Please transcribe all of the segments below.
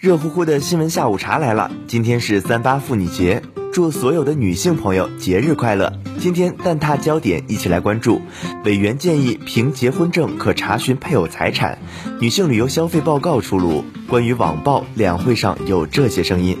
热乎乎的新闻下午茶来了，今天是三八妇女节，祝所有的女性朋友节日快乐。今天蛋挞焦点一起来关注，委员建议凭结婚证可查询配偶财产，女性旅游消费报告出炉。关于网暴，两会上有这些声音。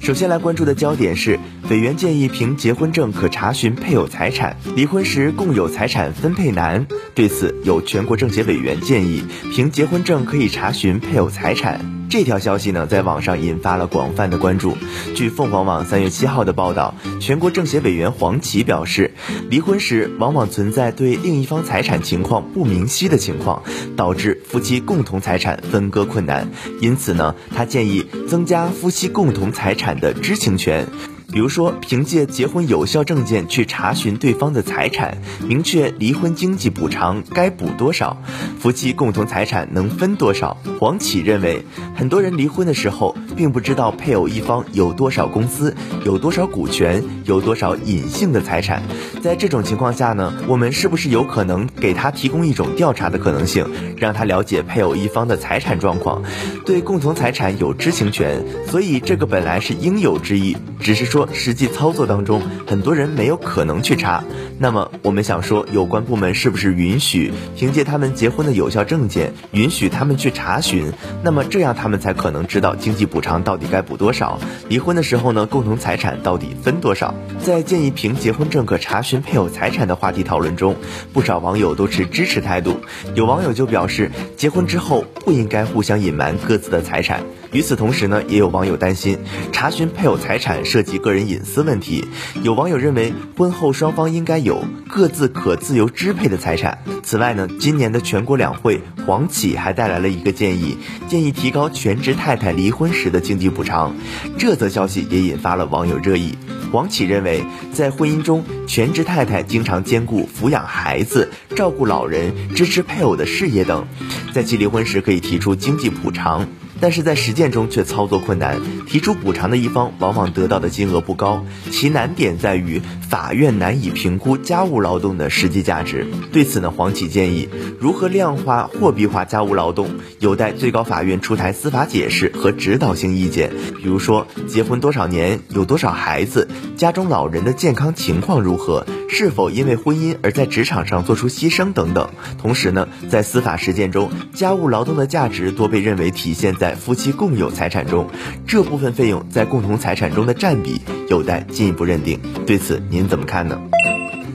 首先来关注的焦点是，委员建议凭结婚证可查询配偶财产，离婚时共有财产分配难。对此，有全国政协委员建议，凭结婚证可以查询配偶财产。这条消息呢，在网上引发了广泛的关注。据凤凰网三月七号的报道，全国政协委员黄奇表示，离婚时往往存在对另一方财产情况不明晰的情况，导致夫妻共同财产分割困难。因此呢，他建议增加夫妻共同财产的知情权。比如说，凭借结婚有效证件去查询对方的财产，明确离婚经济补偿该补多少，夫妻共同财产能分多少。黄启认为，很多人离婚的时候并不知道配偶一方有多少公司、有多少股权、有多少隐性的财产。在这种情况下呢，我们是不是有可能给他提供一种调查的可能性，让他了解配偶一方的财产状况，对共同财产有知情权？所以这个本来是应有之义，只是说。实际操作当中，很多人没有可能去查。那么，我们想说，有关部门是不是允许凭借他们结婚的有效证件，允许他们去查询？那么这样他们才可能知道经济补偿到底该补多少？离婚的时候呢，共同财产到底分多少？在建议凭结婚证可查询配偶财产的话题讨论中，不少网友都持支持态度。有网友就表示，结婚之后不应该互相隐瞒各自的财产。与此同时呢，也有网友担心查询配偶财产涉及个人隐私问题。有网友认为，婚后双方应该有各自可自由支配的财产。此外呢，今年的全国两会，黄启还带来了一个建议，建议提高全职太太离婚时的经济补偿。这则消息也引发了网友热议。黄启认为，在婚姻中，全职太太经常兼顾抚养孩子、照顾老人、支持配偶的事业等，在其离婚时可以提出经济补偿。但是在实践中却操作困难，提出补偿的一方往往得到的金额不高，其难点在于法院难以评估家务劳动的实际价值。对此呢，黄启建议如何量化货币化家务劳动，有待最高法院出台司法解释和指导性意见。比如说，结婚多少年，有多少孩子，家中老人的健康情况如何，是否因为婚姻而在职场上做出牺牲等等。同时呢，在司法实践中，家务劳动的价值多被认为体现在。夫妻共有财产中，这部分费用在共同财产中的占比有待进一步认定。对此您怎么看呢？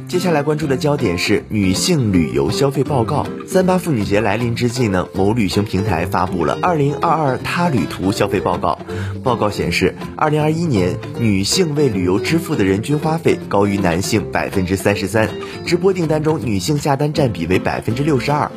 接下来关注的焦点是女性旅游消费报告。三八妇女节来临之际呢，某旅行平台发布了二零二二他旅途消费报告。报告显示，二零二一年女性为旅游支付的人均花费高于男性百分之三十三，直播订单中女性下单占比为百分之六十二。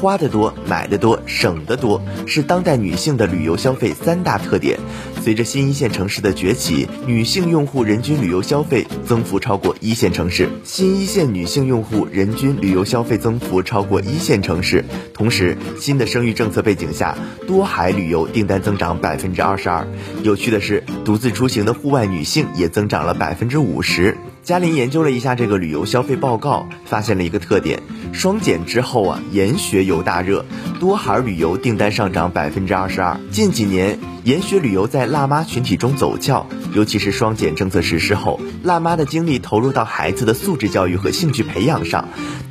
花的多，买的多，省的多，是当代女性的旅游消费三大特点。随着新一线城市的崛起，女性用户人均旅游消费增幅超过一线城市。新一线女性用户人均旅游消费增幅超过一线城市。同时，新的生育政策背景下，多海旅游订单增长百分之二十二。有趣的是，独自出行的户外女性也增长了百分之五十。嘉林研究了一下这个旅游消费报告，发现了一个特点：双减之后啊，研学游大热，多孩旅游订单上涨百分之二十二。近几年，研学旅游在辣妈群体中走俏，尤其是双减政策实施后，辣妈的精力投入到孩子的素质教育和兴趣培养上。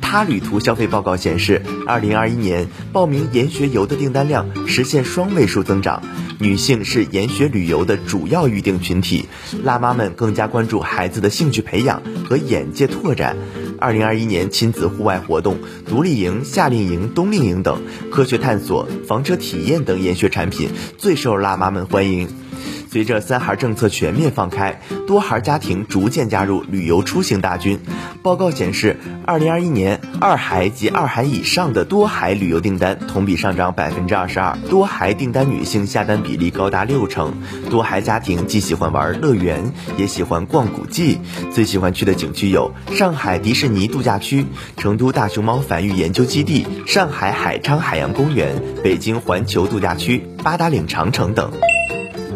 他旅途消费报告显示，二零二一年报名研学游的订单量实现双位数增长。女性是研学旅游的主要预定群体，辣妈们更加关注孩子的兴趣培养和眼界拓展。二零二一年亲子户外活动、独立营、夏令营、冬令营等科学探索、房车体验等研学产品最受辣妈们欢迎。随着三孩政策全面放开，多孩家庭逐渐加入旅游出行大军。报告显示，二零二一年二孩及二孩以上的多孩旅游订单同比上涨百分之二十二，多孩订单女性下单比例高达六成。多孩家庭既喜欢玩乐园，也喜欢逛古迹，最喜欢去的景区有上海迪士尼度假区、成都大熊猫繁育研究基地、上海海昌海洋公园、北京环球度假区、八达岭长城等。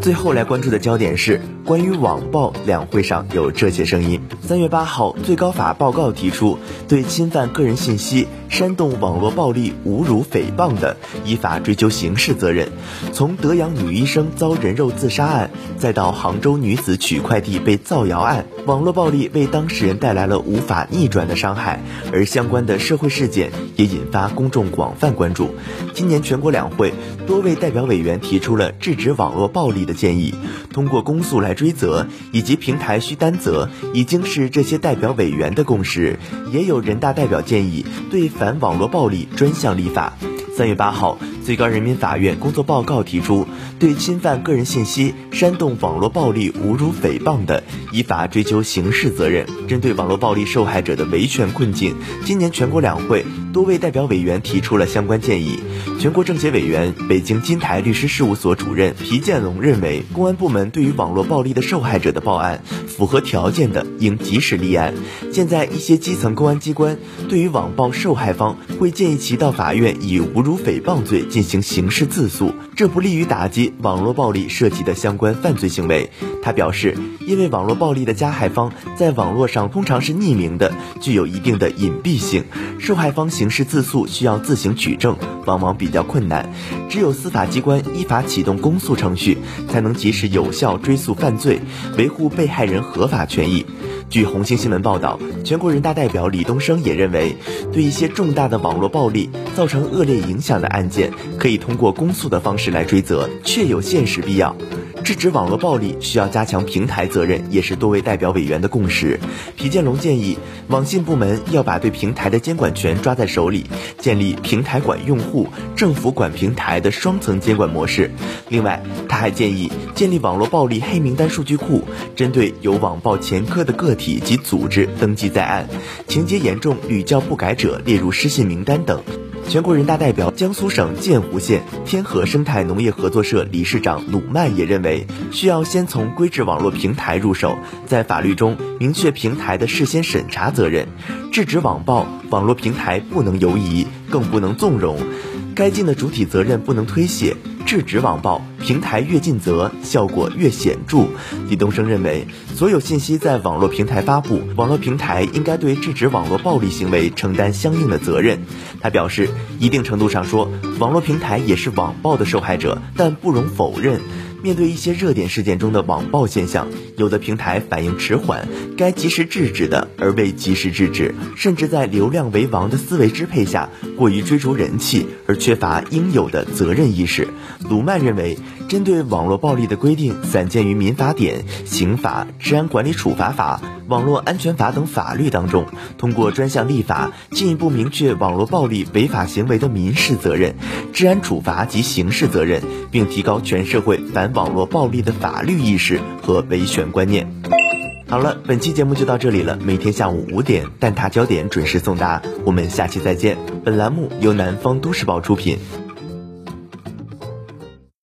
最后来关注的焦点是。关于网暴，两会上有这些声音。三月八号，最高法报告提出，对侵犯个人信息、煽动网络暴力、侮辱、诽谤的，依法追究刑事责任。从德阳女医生遭人肉自杀案，再到杭州女子取快递被造谣案，网络暴力为当事人带来了无法逆转的伤害，而相关的社会事件也引发公众广泛关注。今年全国两会，多位代表委员提出了制止网络暴力的建议，通过公诉来追责，以及平台需担责，已经是这些代表委员的共识。也有人大代表建议对反网络暴力专项立法。三月八号。最高人民法院工作报告提出，对侵犯个人信息、煽动网络暴力、侮辱、诽谤的，依法追究刑事责任。针对网络暴力受害者的维权困境，今年全国两会多位代表委员提出了相关建议。全国政协委员、北京金台律师事务所主任皮建龙认为，公安部门对于网络暴力的受害者的报案，符合条件的应及时立案。现在一些基层公安机关对于网暴受害方，会建议其到法院以侮辱、诽谤罪进。行刑事自诉，这不利于打击网络暴力涉及的相关犯罪行为。他表示，因为网络暴力的加害方在网络上通常是匿名的，具有一定的隐蔽性，受害方刑事自诉需要自行举证，往往比较困难。只有司法机关依法启动公诉程序，才能及时有效追诉犯罪，维护被害人合法权益。据红星新闻报道，全国人大代表李东生也认为，对一些重大的网络暴力造成恶劣影响的案件，可以通过公诉的方式来追责，确有现实必要。制止网络暴力需要加强平台责任，也是多位代表委员的共识。皮建龙建议，网信部门要把对平台的监管权抓在手里，建立平台管用户、政府管平台的双层监管模式。另外，他还建议建立网络暴力黑名单数据库，针对有网暴前科的个体及组织登记在案，情节严重、屡教不改者列入失信名单等。全国人大代表、江苏省建湖县天河生态农业合作社理事长鲁曼也认为，需要先从规制网络平台入手，在法律中明确平台的事先审查责任，制止网暴，网络平台不能游移，更不能纵容，该尽的主体责任不能推卸。制止网暴，平台越尽责，效果越显著。李东生认为，所有信息在网络平台发布，网络平台应该对制止网络暴力行为承担相应的责任。他表示，一定程度上说，网络平台也是网暴的受害者，但不容否认。面对一些热点事件中的网暴现象，有的平台反应迟缓，该及时制止的而未及时制止，甚至在流量为王的思维支配下，过于追逐人气而缺乏应有的责任意识。鲁曼认为，针对网络暴力的规定散见于民法典、刑法、治安管理处罚法。网络安全法等法律当中，通过专项立法，进一步明确网络暴力违法行为的民事责任、治安处罚及刑事责任，并提高全社会反网络暴力的法律意识和维权观念。好了，本期节目就到这里了。每天下午五点，蛋挞焦点准时送达。我们下期再见。本栏目由南方都市报出品。